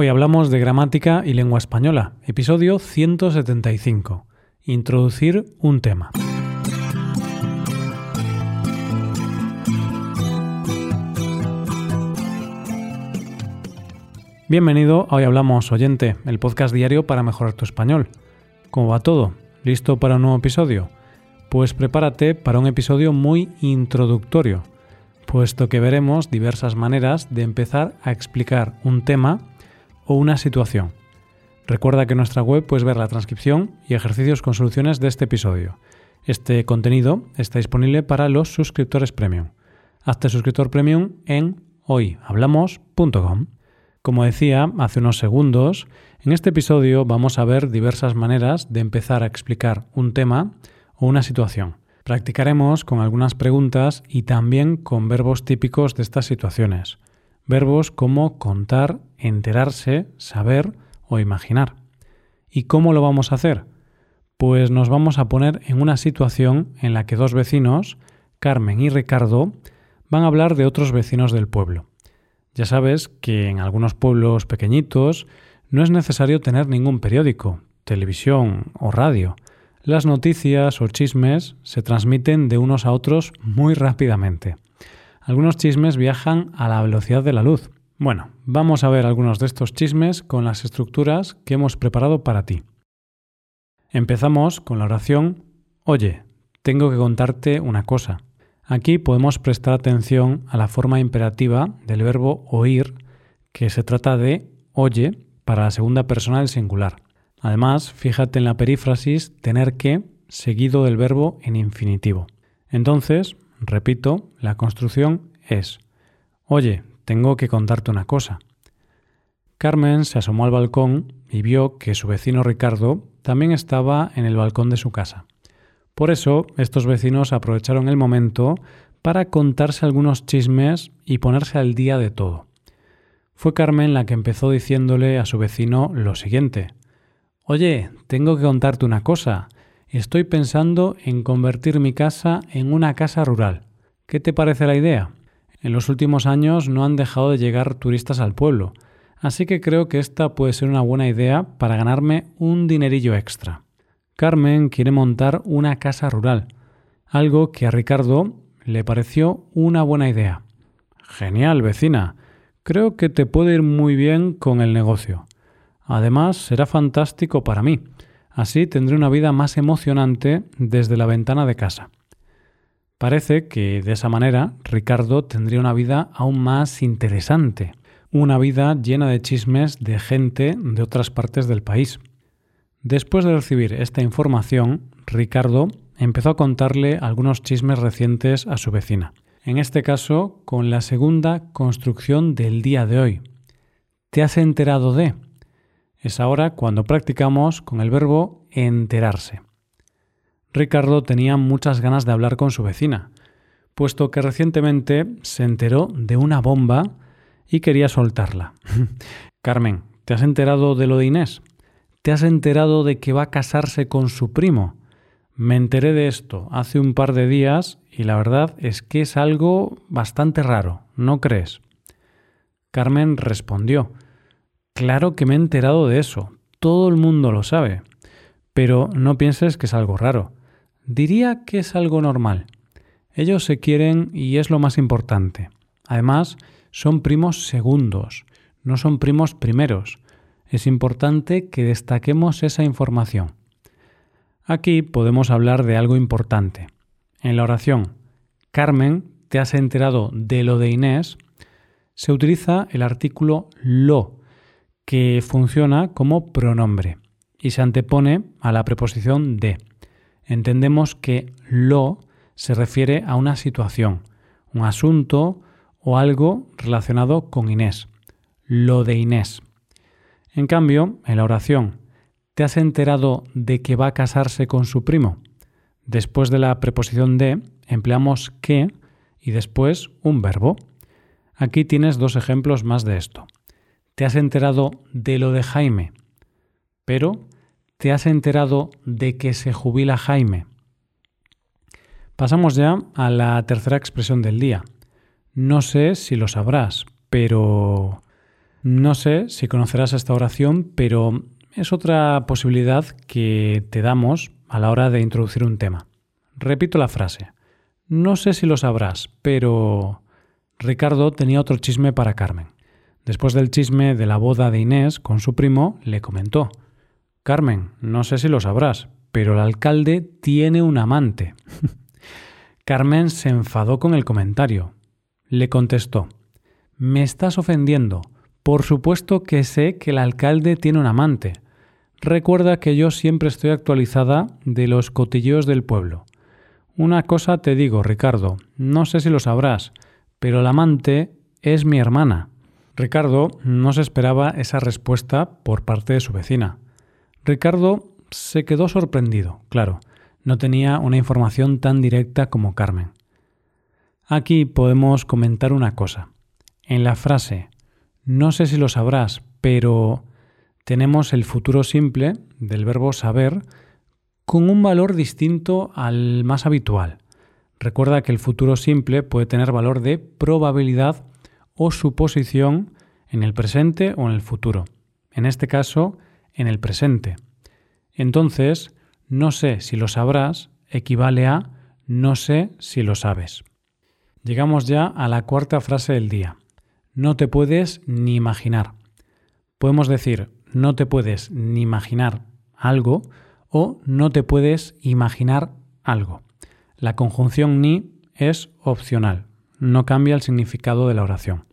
Hoy hablamos de gramática y lengua española, episodio 175. Introducir un tema. Bienvenido a Hoy Hablamos Oyente, el podcast diario para mejorar tu español. ¿Cómo va todo? ¿Listo para un nuevo episodio? Pues prepárate para un episodio muy introductorio, puesto que veremos diversas maneras de empezar a explicar un tema o una situación. Recuerda que en nuestra web puedes ver la transcripción y ejercicios con soluciones de este episodio. Este contenido está disponible para los suscriptores premium. Hazte suscriptor premium en hoyhablamos.com. Como decía hace unos segundos, en este episodio vamos a ver diversas maneras de empezar a explicar un tema o una situación. Practicaremos con algunas preguntas y también con verbos típicos de estas situaciones. Verbos como contar, enterarse, saber o imaginar. ¿Y cómo lo vamos a hacer? Pues nos vamos a poner en una situación en la que dos vecinos, Carmen y Ricardo, van a hablar de otros vecinos del pueblo. Ya sabes que en algunos pueblos pequeñitos no es necesario tener ningún periódico, televisión o radio. Las noticias o chismes se transmiten de unos a otros muy rápidamente. Algunos chismes viajan a la velocidad de la luz. Bueno, vamos a ver algunos de estos chismes con las estructuras que hemos preparado para ti. Empezamos con la oración Oye, tengo que contarte una cosa. Aquí podemos prestar atención a la forma imperativa del verbo oír, que se trata de oye para la segunda persona del singular. Además, fíjate en la perífrasis tener que seguido del verbo en infinitivo. Entonces, Repito, la construcción es, oye, tengo que contarte una cosa. Carmen se asomó al balcón y vio que su vecino Ricardo también estaba en el balcón de su casa. Por eso, estos vecinos aprovecharon el momento para contarse algunos chismes y ponerse al día de todo. Fue Carmen la que empezó diciéndole a su vecino lo siguiente. Oye, tengo que contarte una cosa. Estoy pensando en convertir mi casa en una casa rural. ¿Qué te parece la idea? En los últimos años no han dejado de llegar turistas al pueblo, así que creo que esta puede ser una buena idea para ganarme un dinerillo extra. Carmen quiere montar una casa rural, algo que a Ricardo le pareció una buena idea. Genial, vecina. Creo que te puede ir muy bien con el negocio. Además, será fantástico para mí Así tendré una vida más emocionante desde la ventana de casa. Parece que de esa manera Ricardo tendría una vida aún más interesante, una vida llena de chismes de gente de otras partes del país. Después de recibir esta información, Ricardo empezó a contarle algunos chismes recientes a su vecina, en este caso con la segunda construcción del día de hoy. ¿Te has enterado de? Es ahora cuando practicamos con el verbo enterarse. Ricardo tenía muchas ganas de hablar con su vecina, puesto que recientemente se enteró de una bomba y quería soltarla. Carmen, ¿te has enterado de lo de Inés? ¿Te has enterado de que va a casarse con su primo? Me enteré de esto hace un par de días y la verdad es que es algo bastante raro, ¿no crees? Carmen respondió, Claro que me he enterado de eso. Todo el mundo lo sabe. Pero no pienses que es algo raro. Diría que es algo normal. Ellos se quieren y es lo más importante. Además, son primos segundos, no son primos primeros. Es importante que destaquemos esa información. Aquí podemos hablar de algo importante. En la oración, Carmen, ¿te has enterado de lo de Inés? Se utiliza el artículo lo que funciona como pronombre y se antepone a la preposición de. Entendemos que lo se refiere a una situación, un asunto o algo relacionado con Inés. Lo de Inés. En cambio, en la oración, ¿te has enterado de que va a casarse con su primo? Después de la preposición de, empleamos que y después un verbo. Aquí tienes dos ejemplos más de esto te has enterado de lo de Jaime, pero te has enterado de que se jubila Jaime. Pasamos ya a la tercera expresión del día. No sé si lo sabrás, pero... No sé si conocerás esta oración, pero es otra posibilidad que te damos a la hora de introducir un tema. Repito la frase. No sé si lo sabrás, pero Ricardo tenía otro chisme para Carmen. Después del chisme de la boda de Inés con su primo, le comentó, Carmen, no sé si lo sabrás, pero el alcalde tiene un amante. Carmen se enfadó con el comentario. Le contestó, Me estás ofendiendo. Por supuesto que sé que el alcalde tiene un amante. Recuerda que yo siempre estoy actualizada de los cotilleos del pueblo. Una cosa te digo, Ricardo, no sé si lo sabrás, pero el amante es mi hermana. Ricardo no se esperaba esa respuesta por parte de su vecina. Ricardo se quedó sorprendido, claro, no tenía una información tan directa como Carmen. Aquí podemos comentar una cosa. En la frase no sé si lo sabrás, pero tenemos el futuro simple del verbo saber con un valor distinto al más habitual. Recuerda que el futuro simple puede tener valor de probabilidad o suposición en el presente o en el futuro. En este caso, en el presente. Entonces, no sé si lo sabrás equivale a no sé si lo sabes. Llegamos ya a la cuarta frase del día. No te puedes ni imaginar. Podemos decir no te puedes ni imaginar algo o no te puedes imaginar algo. La conjunción ni es opcional, no cambia el significado de la oración.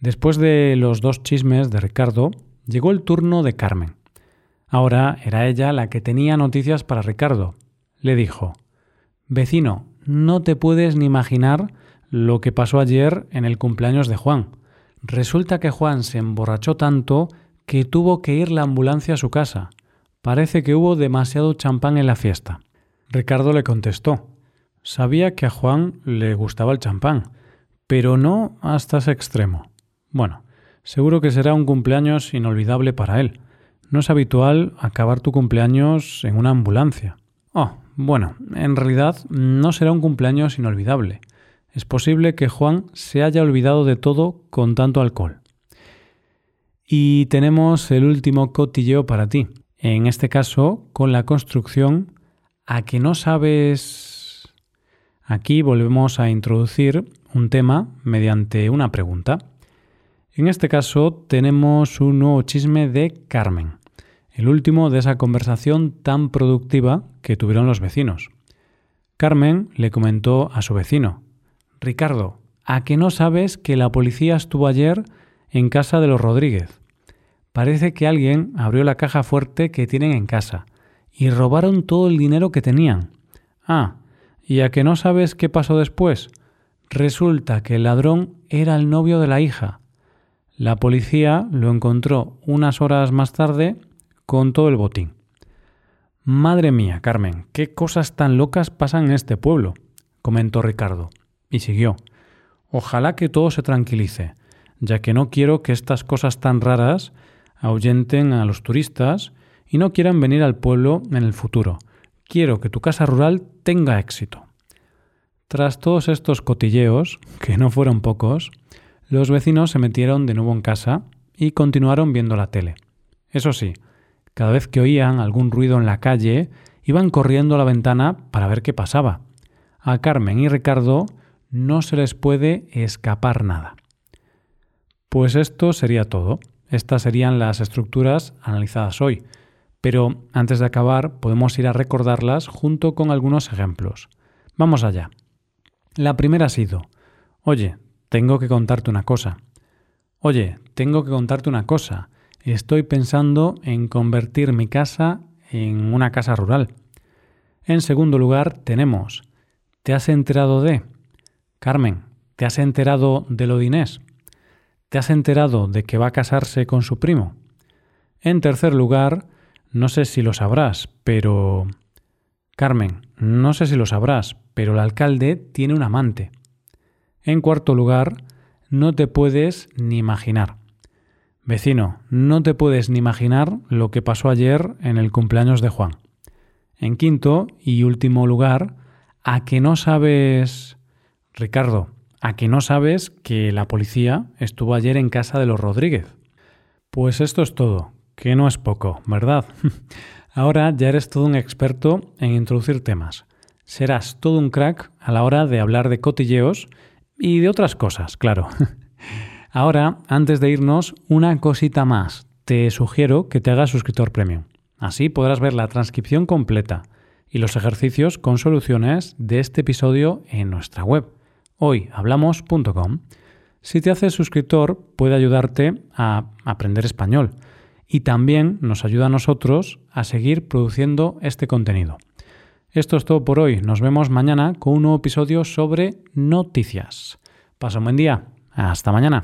Después de los dos chismes de Ricardo, llegó el turno de Carmen. Ahora era ella la que tenía noticias para Ricardo. Le dijo, Vecino, no te puedes ni imaginar lo que pasó ayer en el cumpleaños de Juan. Resulta que Juan se emborrachó tanto que tuvo que ir la ambulancia a su casa. Parece que hubo demasiado champán en la fiesta. Ricardo le contestó. Sabía que a Juan le gustaba el champán, pero no hasta ese extremo. Bueno, seguro que será un cumpleaños inolvidable para él. No es habitual acabar tu cumpleaños en una ambulancia. Oh, bueno, en realidad no será un cumpleaños inolvidable. Es posible que Juan se haya olvidado de todo con tanto alcohol. Y tenemos el último cotilleo para ti. En este caso, con la construcción a que no sabes... Aquí volvemos a introducir un tema mediante una pregunta. En este caso tenemos un nuevo chisme de Carmen, el último de esa conversación tan productiva que tuvieron los vecinos. Carmen le comentó a su vecino, Ricardo, ¿a que no sabes que la policía estuvo ayer en casa de los Rodríguez? Parece que alguien abrió la caja fuerte que tienen en casa y robaron todo el dinero que tenían. Ah, ¿y a que no sabes qué pasó después? Resulta que el ladrón era el novio de la hija. La policía lo encontró unas horas más tarde con todo el botín. Madre mía, Carmen, qué cosas tan locas pasan en este pueblo, comentó Ricardo, y siguió. Ojalá que todo se tranquilice, ya que no quiero que estas cosas tan raras ahuyenten a los turistas y no quieran venir al pueblo en el futuro. Quiero que tu casa rural tenga éxito. Tras todos estos cotilleos, que no fueron pocos, los vecinos se metieron de nuevo en casa y continuaron viendo la tele. Eso sí, cada vez que oían algún ruido en la calle, iban corriendo a la ventana para ver qué pasaba. A Carmen y Ricardo no se les puede escapar nada. Pues esto sería todo. Estas serían las estructuras analizadas hoy. Pero antes de acabar podemos ir a recordarlas junto con algunos ejemplos. Vamos allá. La primera ha sido, oye, tengo que contarte una cosa. Oye, tengo que contarte una cosa. Estoy pensando en convertir mi casa en una casa rural. En segundo lugar tenemos, ¿te has enterado de? Carmen, ¿te has enterado de lo de Inés? ¿Te has enterado de que va a casarse con su primo? En tercer lugar, no sé si lo sabrás, pero... Carmen, no sé si lo sabrás, pero el alcalde tiene un amante. En cuarto lugar, no te puedes ni imaginar. Vecino, no te puedes ni imaginar lo que pasó ayer en el cumpleaños de Juan. En quinto y último lugar, a que no sabes... Ricardo, ¿A que no sabes que la policía estuvo ayer en casa de los Rodríguez? Pues esto es todo, que no es poco, ¿verdad? Ahora ya eres todo un experto en introducir temas. Serás todo un crack a la hora de hablar de cotilleos y de otras cosas, claro. Ahora, antes de irnos, una cosita más. Te sugiero que te hagas suscriptor premium. Así podrás ver la transcripción completa y los ejercicios con soluciones de este episodio en nuestra web, hoyhablamos.com. Si te haces suscriptor, puede ayudarte a aprender español y también nos ayuda a nosotros a seguir produciendo este contenido. Esto es todo por hoy. Nos vemos mañana con un nuevo episodio sobre noticias. Pasa un buen día. Hasta mañana.